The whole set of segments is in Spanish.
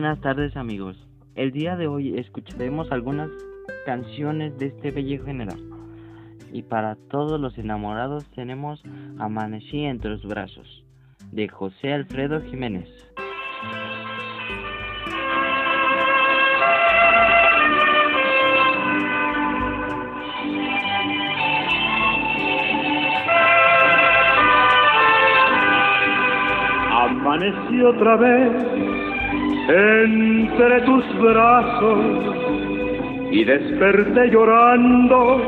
buenas tardes amigos. El día de hoy escucharemos algunas canciones de este bello género. Y para todos los enamorados tenemos Amanecí entre los brazos, de José Alfredo Jiménez. Amanecí otra vez entre tus brazos y desperté llorando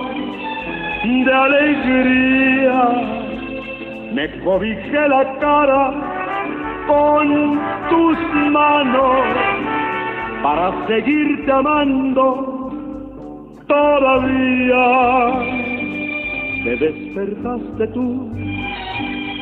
de alegría. Me cobijé la cara con tus manos para seguirte amando todavía. Te despertaste tú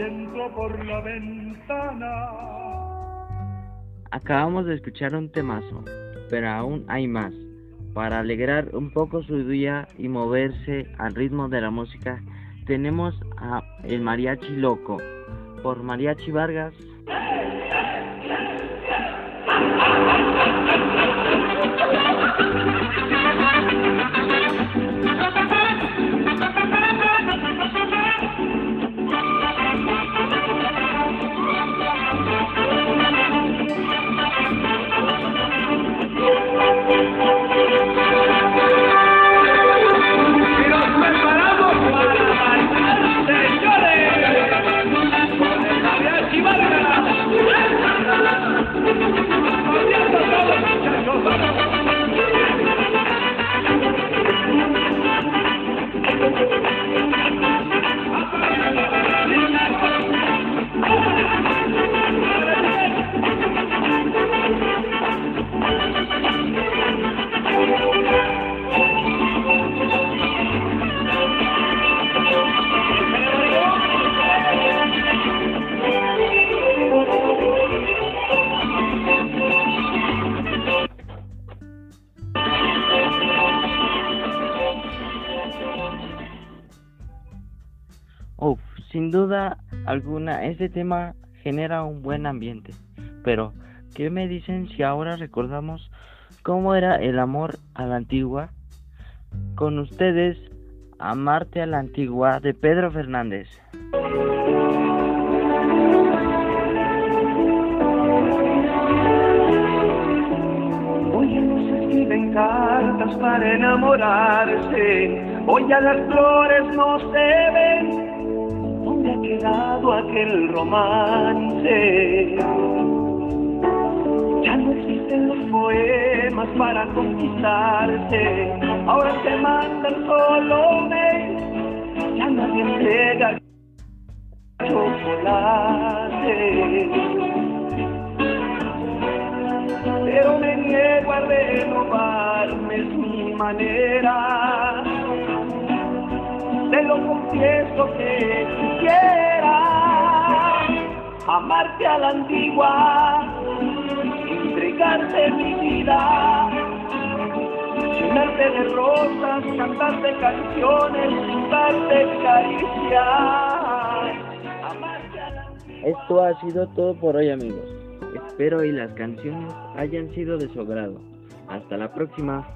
y entró por la ventana. Acabamos de escuchar un temazo, pero aún hay más. Para alegrar un poco su día y moverse al ritmo de la música, tenemos a El Mariachi Loco por Mariachi Vargas. Uf, sin duda alguna, este tema genera un buen ambiente. Pero, ¿qué me dicen si ahora recordamos cómo era el amor a la antigua? Con ustedes, Amarte a la antigua de Pedro Fernández. Cartas para enamorarse, hoy ya las flores no se aquel romance? Ya no existen los poemas para conquistarse, ahora se mandan solo mail, ya nadie entrega chocolate. Pero me niego a renovarme es mi manera, te lo confieso que quisiera amarte a la antigua entregarte mi vida, llenarte de rosas, cantarte canciones, darte caricias. Esto ha sido todo por hoy amigos. Espero y las canciones hayan sido de su agrado. Hasta la próxima.